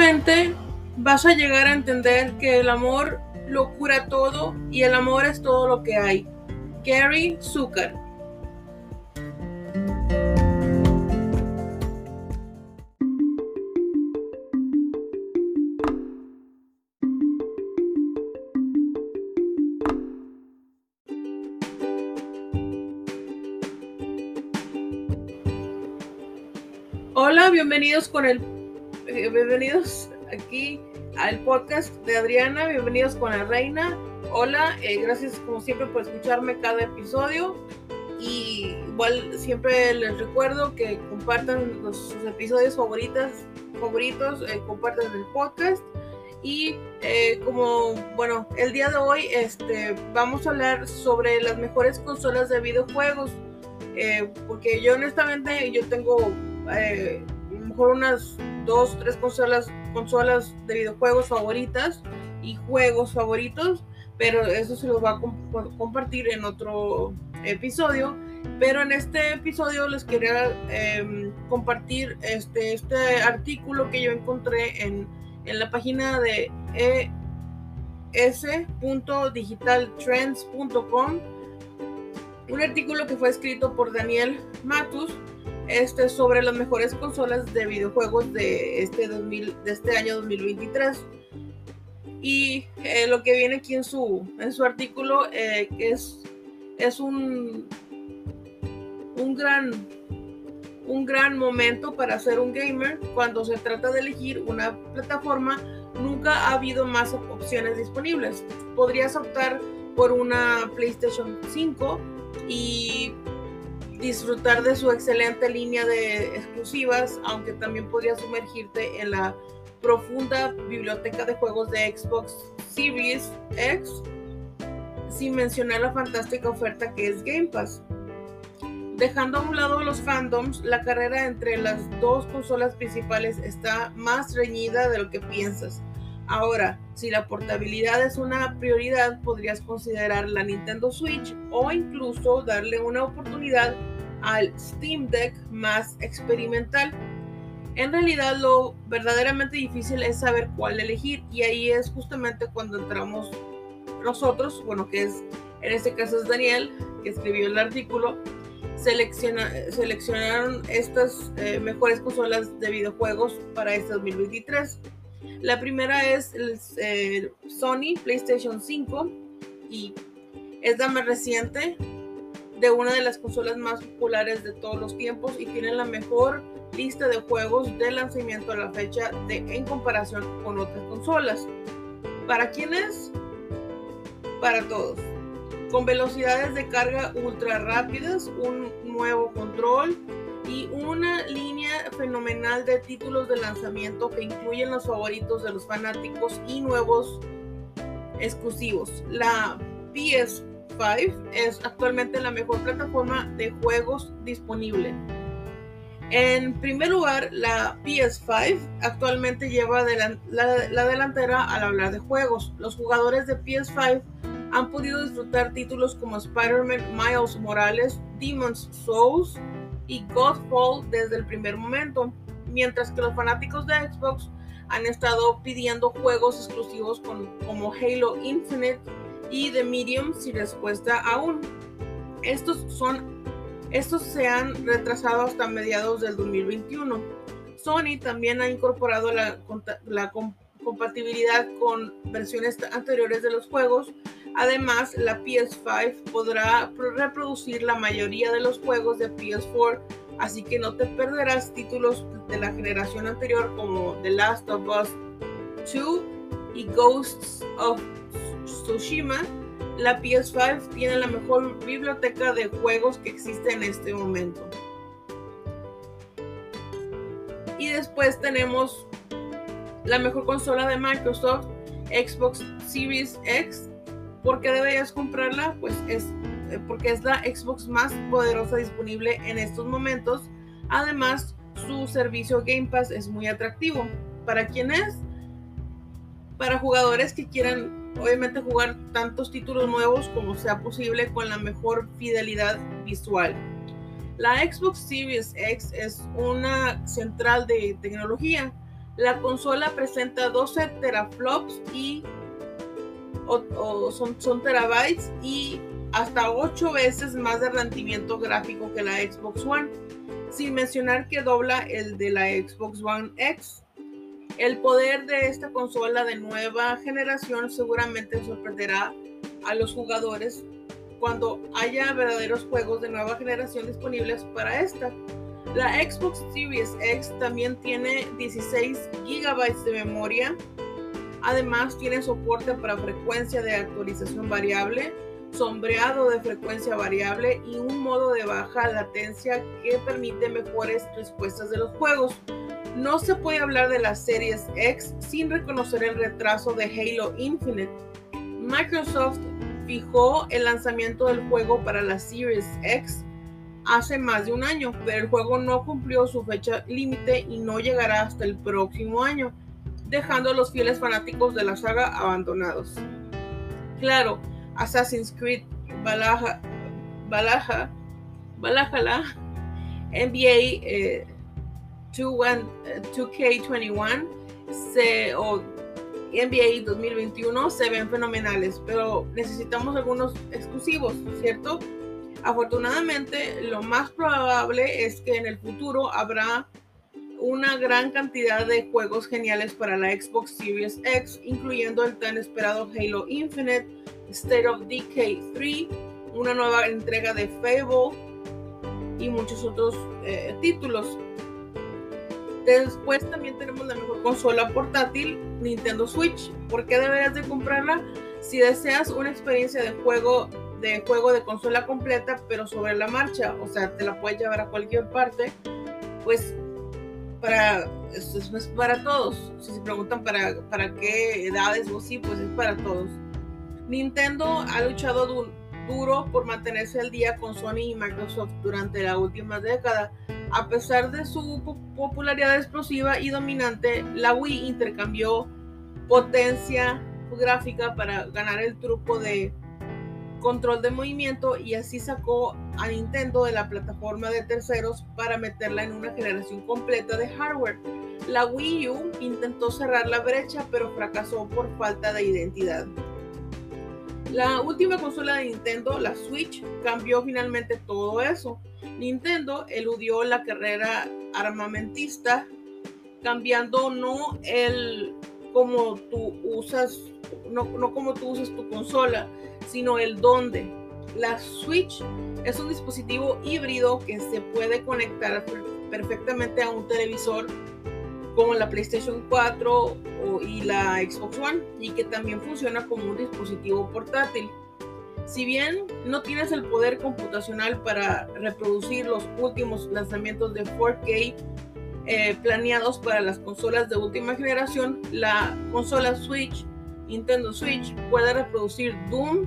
Eventualmente vas a llegar a entender que el amor lo cura todo y el amor es todo lo que hay. Gary Zucker. Hola, bienvenidos con el bienvenidos aquí al podcast de Adriana, bienvenidos con la reina. Hola, eh, gracias como siempre por escucharme cada episodio. Y igual siempre les recuerdo que compartan los, sus episodios favoritos, favoritos eh, compartan el podcast. Y como, bueno, el día de hoy este, vamos a hablar sobre las mejores consolas de videojuegos. porque yo honestamente, yo tengo mejor unas dos, tres consolas, consolas de videojuegos favoritas y juegos favoritos, pero eso se los va a compartir en otro episodio. Pero en este episodio les quería em, compartir este, este artículo que yo encontré en, en la página de es.digitaltrends.com. Un artículo que fue escrito por Daniel Matus este, sobre las mejores consolas de videojuegos de este, 2000, de este año 2023. Y eh, lo que viene aquí en su, en su artículo eh, es, es un, un, gran, un gran momento para ser un gamer cuando se trata de elegir una plataforma. Nunca ha habido más opciones disponibles. Podrías optar por una PlayStation 5 y disfrutar de su excelente línea de exclusivas, aunque también podrías sumergirte en la profunda biblioteca de juegos de Xbox Series X, sin mencionar la fantástica oferta que es Game Pass. Dejando a un lado los fandoms, la carrera entre las dos consolas principales está más reñida de lo que piensas. Ahora, si la portabilidad es una prioridad, podrías considerar la Nintendo Switch o incluso darle una oportunidad al Steam Deck más experimental. En realidad lo verdaderamente difícil es saber cuál elegir y ahí es justamente cuando entramos nosotros, bueno, que es en este caso es Daniel, que escribió el artículo, selecciona, seleccionaron estas eh, mejores consolas de videojuegos para este 2023. La primera es el eh, Sony PlayStation 5 y es la más reciente de una de las consolas más populares de todos los tiempos y tiene la mejor lista de juegos de lanzamiento a la fecha de, en comparación con otras consolas. ¿Para quiénes? Para todos. Con velocidades de carga ultra rápidas, un nuevo control, y una línea fenomenal de títulos de lanzamiento que incluyen los favoritos de los fanáticos y nuevos exclusivos. La PS5 es actualmente la mejor plataforma de juegos disponible. En primer lugar, la PS5 actualmente lleva la, la, delantera al hablar de juegos. Los jugadores de PS5 han podido disfrutar títulos como Spider-Man Miles Morales, Demon's Souls, y Godfall desde el primer momento, mientras que los fanáticos de Xbox han estado pidiendo juegos exclusivos como Halo Infinite y The Medium sin respuesta aún. Estos, son, estos se han retrasado hasta mediados del 2021. Sony también ha incorporado la, la compatibilidad con versiones anteriores de los juegos. Además, la PS5 podrá reproducir la mayoría de los juegos de PS4, así que no te perderás títulos de la generación anterior como The Last of Us 2 y Ghosts of Tsushima. La PS5 tiene la mejor biblioteca de juegos que existe en este momento. Y después tenemos la mejor consola de Microsoft, Xbox Series X. ¿Por qué deberías comprarla? Pues es eh, porque es la Xbox más poderosa disponible en estos momentos. Además, su servicio Game Pass es muy atractivo. ¿Para quién es? Para jugadores que quieran obviamente jugar tantos títulos nuevos como sea posible con la mejor fidelidad visual. La Xbox Series X es una central de tecnología La consola presenta 12 teraflops y son, son terabytes y hasta 8 veces más de rendimiento gráfico que la Xbox One, sin mencionar que dobla el de la Xbox One X. El poder de esta consola de nueva generación seguramente sorprenderá a los jugadores cuando haya verdaderos juegos de nueva generación disponibles para esta. La Xbox Series X también tiene 16 GB de memoria. Además tiene soporte para frecuencia de actualización variable, sombreado de frecuencia variable y un modo de baja latencia que permite mejores respuestas de los juegos. No se puede hablar de la Series X sin reconocer el retraso de Halo Infinite. Microsoft fijó el lanzamiento del juego para la Series X hace más de un año, pero el juego no cumplió su fecha límite y no llegará hasta el próximo año, dejando a los fieles fanáticos de la saga abandonados. Claro, Assassin's Creed Valhalla, Valhalla, Valhalla NBA 2K21 se, o NBA 2021 se ven fenomenales, pero necesitamos algunos exclusivos, ¿cierto? Afortunadamente, lo más probable es que en el futuro habrá una gran cantidad de juegos geniales para la Xbox Series X, incluyendo el tan esperado Halo Infinite, State of Decay 3, una nueva entrega de Fable y muchos otros eh, títulos. Después también tenemos la mejor consola portátil, Nintendo Switch. ¿Por qué deberías de comprarla? Si deseas una experiencia de juego de juego de consola completa, pero sobre la marcha, o sea, te la puedes llevar a cualquier parte, pues para es, es para todos. Si se preguntan para, para qué edades o sí, pues es para todos. Nintendo ha luchado duro por mantenerse al día con Sony y Microsoft durante la última década. A pesar de su popularidad explosiva y dominante, la Wii intercambió potencia gráfica para ganar el truco de control de movimiento y así sacó a Nintendo de la plataforma de terceros para meterla en una generación completa de hardware. La Wii U intentó cerrar la brecha pero fracasó por falta de identidad. La última consola de Nintendo, la Switch, cambió finalmente todo eso. Nintendo eludió la carrera armamentista, cambiando no el como tú usas, no, no como tú usas tu consola, sino el dónde. La Switch es un dispositivo híbrido que se puede conectar perfectamente a un televisor como la PlayStation 4 y la Xbox One y que también funciona como un dispositivo portátil. Si bien no tienes el poder computacional para reproducir los últimos lanzamientos de 4K eh, planeados para las consolas de última generación, la consola Switch, Nintendo Switch, puede reproducir Doom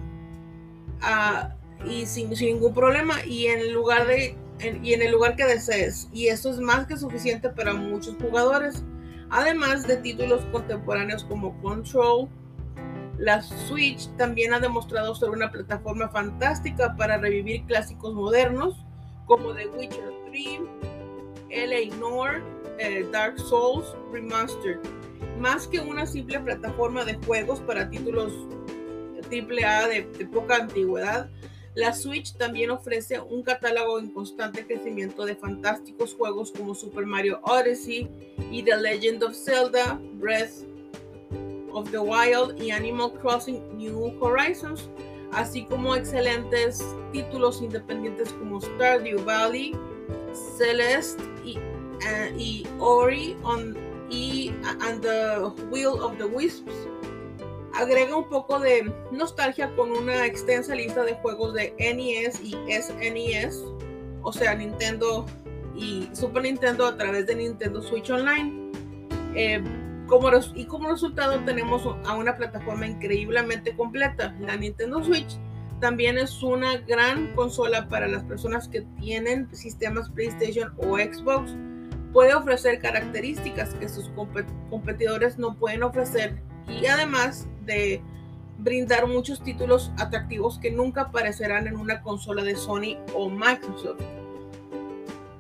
ah, y sin, ningún problema y en lugar de y en el lugar que desees. Y eso es más que suficiente para muchos jugadores. Además de títulos contemporáneos como Control, la Switch también ha demostrado ser una plataforma fantástica para revivir clásicos modernos como The Witcher 3, LA Noir, eh, Dark Souls Remastered. Más que una simple plataforma de juegos para títulos AAA de, de poca antigüedad, la Switch también ofrece un catálogo en constante crecimiento de fantásticos juegos como Super Mario Odyssey y The Legend of Zelda, Breath of the Wild y Animal Crossing New Horizons, así como excelentes títulos independientes como Stardew Valley, Celeste y, eh, Ori on, and the Wheel of the Wisps agrega un poco de nostalgia con una extensa lista de juegos de NES y SNES, o sea, Nintendo y Super Nintendo a través de Nintendo Switch Online. Eh, como y como resultado tenemos a una plataforma increíblemente completa. La Nintendo Switch también es una gran consola para las personas que tienen sistemas PlayStation o Xbox. Puede ofrecer características que sus competidores no pueden ofrecer y además de brindar muchos títulos atractivos que nunca aparecerán en una consola de Sony o Microsoft.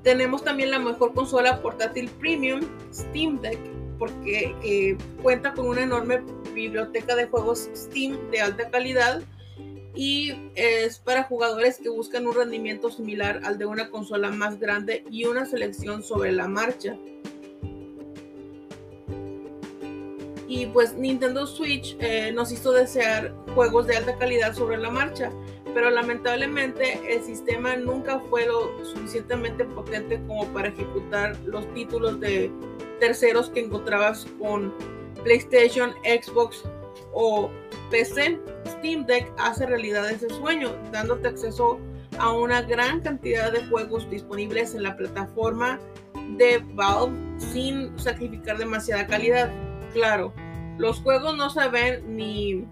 Tenemos también la mejor consola portátil premium, Steam Deck, porque cuenta con una enorme biblioteca de juegos Steam de alta calidad y es para jugadores que buscan un rendimiento similar al de una consola más grande y una selección sobre la marcha. Y pues Nintendo Switch eh, nos hizo desear juegos de alta calidad sobre la marcha, pero lamentablemente el sistema nunca fue lo suficientemente potente como para ejecutar los títulos de terceros que encontrabas con PlayStation, Xbox o PC. Steam Deck hace realidad ese sueño, dándote acceso a una gran cantidad de juegos disponibles en la plataforma de Valve sin sacrificar demasiada calidad. Claro, los juegos no se ven ni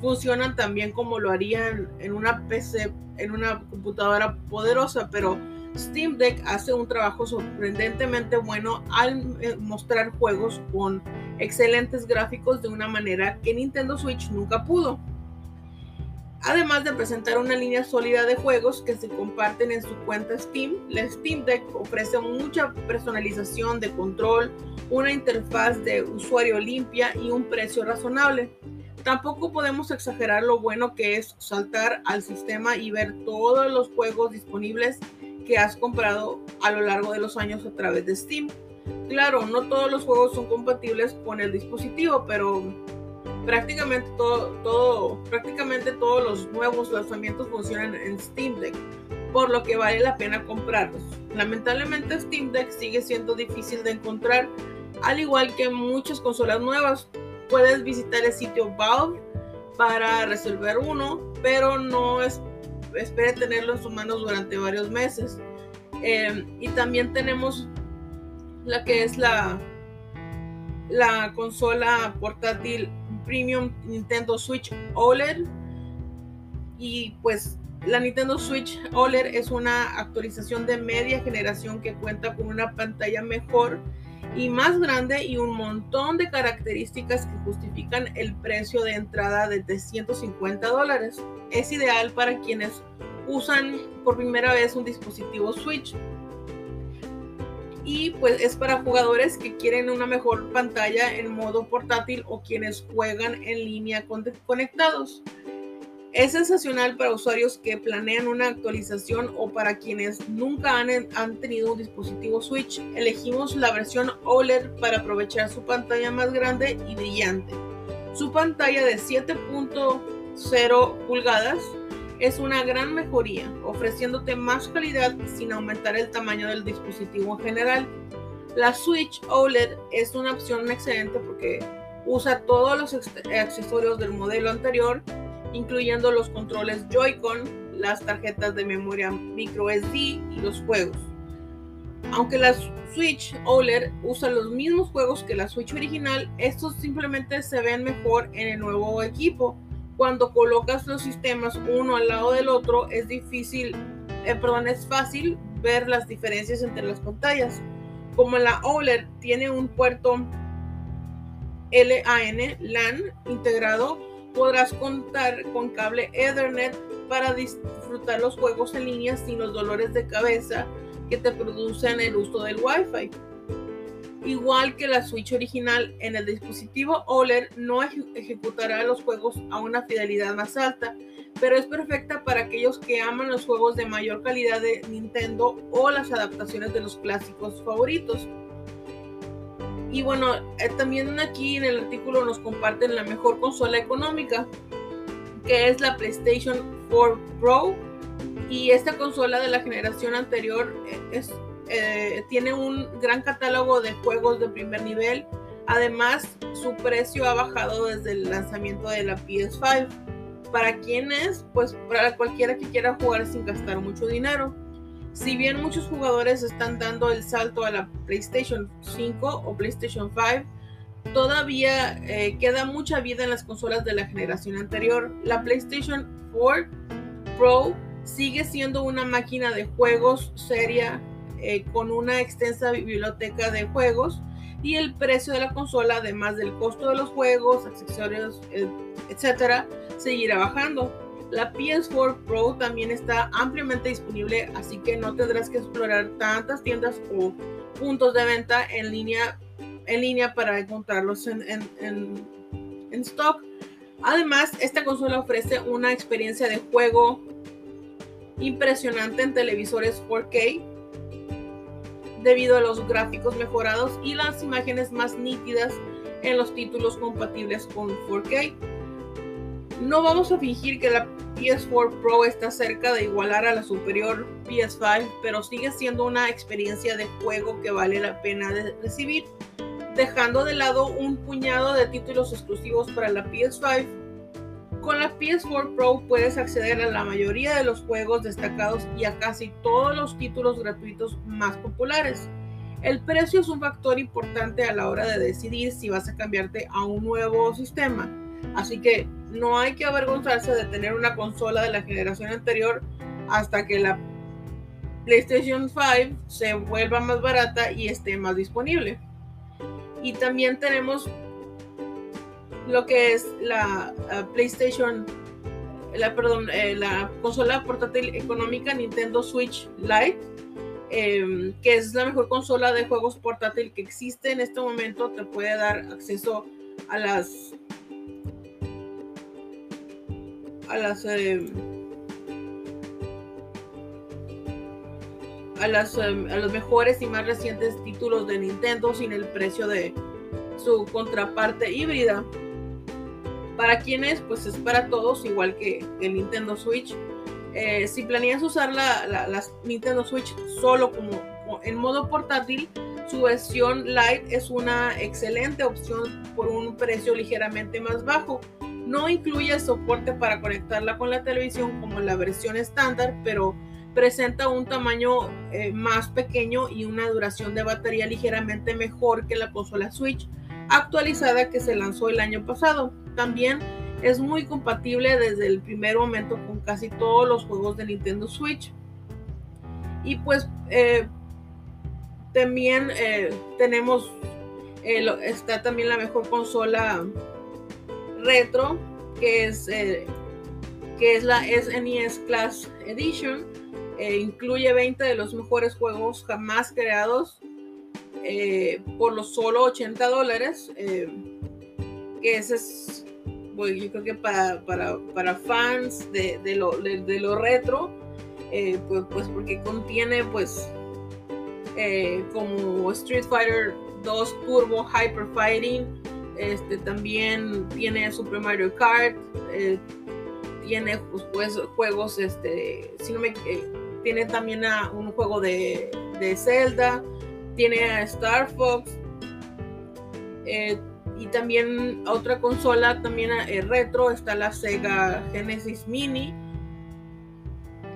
funcionan tan bien como lo harían en una PC, en una computadora poderosa, pero Steam Deck hace un trabajo sorprendentemente bueno al eh, mostrar juegos con excelentes gráficos de una manera que Nintendo Switch nunca pudo. Además de presentar una línea sólida de juegos que se comparten en su cuenta Steam, la Steam Deck ofrece mucha personalización de control, una interfaz de usuario limpia y un precio razonable. Tampoco podemos exagerar lo bueno que es saltar al sistema y ver todos los juegos disponibles que has comprado a lo largo de los años a través de Steam. Claro, no todos los juegos son compatibles con el dispositivo, pero prácticamente todo, todo, prácticamente todos los nuevos lanzamientos funcionan en Steam Deck, por lo que vale la pena comprarlos. Lamentablemente Steam Deck sigue siendo difícil de encontrar, al igual que muchas consolas nuevas. Puedes visitar el sitio Valve para resolver uno, pero no es espere tenerlo en sus manos durante varios meses. Eh, y también tenemos la que es la, la consola portátil Premium Nintendo Switch OLED. Y pues la Nintendo Switch OLED es una actualización de media generación que cuenta con una pantalla mejor y más grande y un montón de características que justifican el precio de entrada de 350 dólares. Es ideal para quienes usan por primera vez un dispositivo Switch. Y pues es para jugadores que quieren una mejor pantalla en modo portátil o quienes juegan en línea conectados. Es sensacional para usuarios que planean una actualización o para quienes nunca han, tenido un dispositivo Switch. Elegimos la versión OLED para aprovechar su pantalla más grande y brillante. Su pantalla de 7.0 pulgadas es una gran mejoría, ofreciéndote más calidad sin aumentar el tamaño del dispositivo en general. La Switch OLED es una opción excelente porque usa todos los accesorios del modelo anterior incluyendo los controles Joy-Con, las tarjetas de memoria micro SD y los juegos. Aunque la Switch OLED usa los mismos juegos que la Switch original, estos simplemente se ven mejor en el nuevo equipo. Cuando colocas los sistemas uno al lado del otro, es difícil, eh, perdón, es fácil ver las diferencias entre las pantallas. Como la OLED tiene un puerto LAN, LAN integrado, podrás contar con cable Ethernet para disfrutar los juegos en línea sin los dolores de cabeza que te producen el uso del Wi-Fi. Igual que la Switch original, en el dispositivo OLED no ejecutará los juegos a una fidelidad más alta, pero es perfecta para aquellos que aman los juegos de mayor calidad de Nintendo o las adaptaciones de los clásicos favoritos. Y bueno, eh, también aquí en el artículo nos comparten la mejor consola económica, que es la PlayStation 4 Pro. Y esta consola de la generación anterior eh, es, eh, tiene un gran catálogo de juegos de primer nivel. Además, su precio ha bajado desde el lanzamiento de la PS5. Para quienes, pues para cualquiera que quiera jugar sin gastar mucho dinero. Si bien muchos jugadores están dando el salto a la PlayStation 5 o PlayStation 5, todavía eh, queda mucha vida en las consolas de la generación anterior. La PlayStation 4 Pro sigue siendo una máquina de juegos seria eh, con una extensa biblioteca de juegos y el precio de la consola, además del costo de los juegos, accesorios, eh, etcétera, seguirá bajando. La PS4 Pro también está ampliamente disponible, así que no tendrás que explorar tantas tiendas o puntos de venta en línea en línea para encontrarlos en, en stock. Además, esta consola ofrece una experiencia de juego impresionante en televisores 4K debido a los gráficos mejorados y las imágenes más nítidas en los títulos compatibles con 4K. No vamos a fingir que la PS4 Pro está cerca de igualar a la superior PS5, pero sigue siendo una experiencia de juego que vale la pena recibir, dejando de lado un puñado de títulos exclusivos para la PS5. Con la PS4 Pro puedes acceder a la mayoría de los juegos destacados y a casi todos los títulos gratuitos más populares. El precio es un factor importante a la hora de decidir si vas a cambiarte a un nuevo sistema. Así que no hay que avergonzarse de tener una consola de la generación anterior hasta que la PlayStation 5 se vuelva más barata y esté más disponible. Y también tenemos lo que es la PlayStation, la, perdón, eh, la consola portátil económica Nintendo Switch Lite Em, que es la mejor consola de juegos portátil que existe en este momento, te puede dar acceso a las a las em, a las em, a los mejores y más recientes títulos de Nintendo sin el precio de su contraparte híbrida. Para quienes, pues es para todos, igual que el Nintendo Switch. Eh, si planeas usar la, Nintendo Switch solo como, en modo portátil, su versión Lite es una excelente opción por un precio ligeramente más bajo. No incluye soporte para conectarla con la televisión como la versión estándar, pero presenta un tamaño eh, más pequeño y una duración de batería ligeramente mejor que la consola Switch actualizada que se lanzó el año pasado. También es muy compatible desde el primer momento con casi todos los juegos de Nintendo Switch. Y pues eh, también eh, tenemos, eh, está también la mejor consola retro, que es, que es la SNES e Class Edition. incluye 20 de los mejores juegos jamás creados por los solo 80 dólares. que ese es pues yo creo que para, para, para fans de, de, lo, de, lo, retro, eh, pues, pues, porque contiene pues eh, como Street Fighter 2 Turbo Hyper Fighting, este, también tiene Super Mario Kart, eh, tiene pues, pues, juegos, este, si no me, tiene también a un juego de, de Zelda, tiene a Star Fox, y también otra consola también eh, retro está la Sega Genesis Mini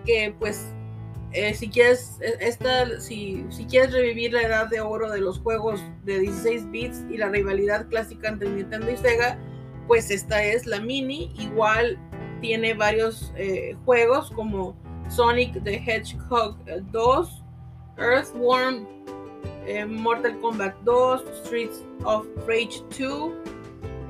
que pues eh, si quieres e, esta si, si quieres revivir la edad de oro de los juegos de 16 bits y la rivalidad clásica entre Nintendo y Sega pues esta es la mini. Igual tiene varios eh, juegos como Sonic the Hedgehog 2 Earthworm eh, Mortal Kombat 2, Streets of Rage 2.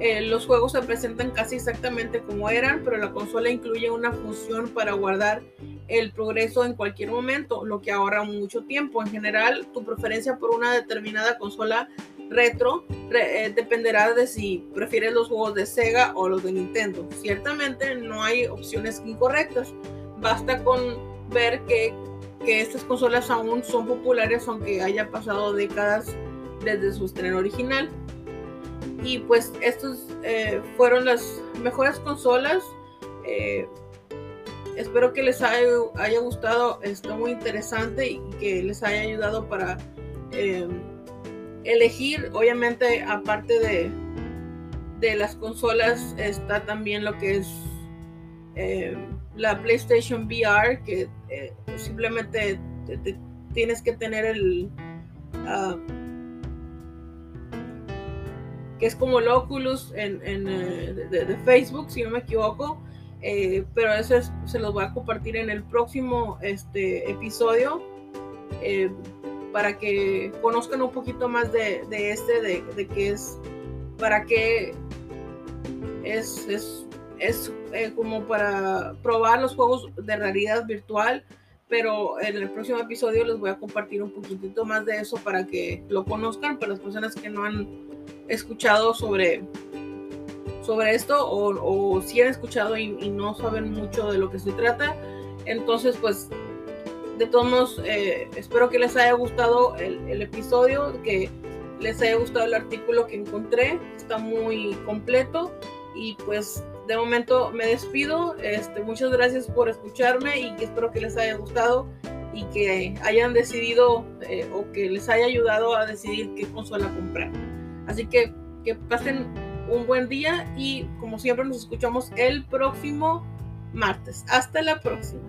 Eh, los juegos se presentan casi exactamente como eran, pero la consola incluye una función para guardar el progreso en cualquier momento, lo que ahorra mucho tiempo. En general, tu preferencia por una determinada consola retro eh, dependerá de si prefieres los juegos de Sega o los de Nintendo. Ciertamente no hay opciones incorrectas. Basta con ver que que estas consolas aún son populares aunque haya pasado décadas desde su estreno original. Y pues estos eh, fueron las mejores consolas. Eh, espero que les haya, haya, gustado. Está muy interesante y que les haya ayudado para eh, elegir. Obviamente, aparte de, de las consolas, está también lo que es la PlayStation VR, que eh, simplemente tienes que tener el... Ah, que es como el Oculus en, eh, de, Facebook, si no me equivoco. Eh, pero eso se los voy a compartir en el próximo este, episodio para que conozcan un poquito más de, este, de, de qué es, para qué es, es es eh, como para probar los juegos de realidad virtual, pero en el próximo episodio les voy a compartir un poquitito más de eso para que lo conozcan, para las personas que no han escuchado sobre, sobre esto o, o si han escuchado y, no saben mucho de lo que se trata. Entonces, pues, de todos modos, eh, espero que les haya gustado el, el episodio, que les haya gustado el artículo que encontré, está muy completo y pues de momento me despido. Este, muchas gracias por escucharme y espero que les haya gustado y que hayan decidido eh, o que les haya ayudado a decidir qué consola comprar. Así que que pasen un buen día y como siempre nos escuchamos el próximo martes. Hasta la próxima.